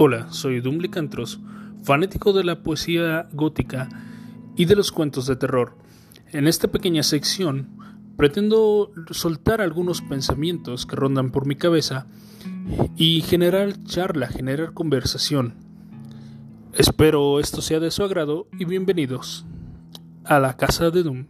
Hola, soy Doom Licantros, fanático de la poesía gótica y de los cuentos de terror. En esta pequeña sección pretendo soltar algunos pensamientos que rondan por mi cabeza y generar charla, generar conversación. Espero esto sea de su agrado y bienvenidos a la casa de Doom.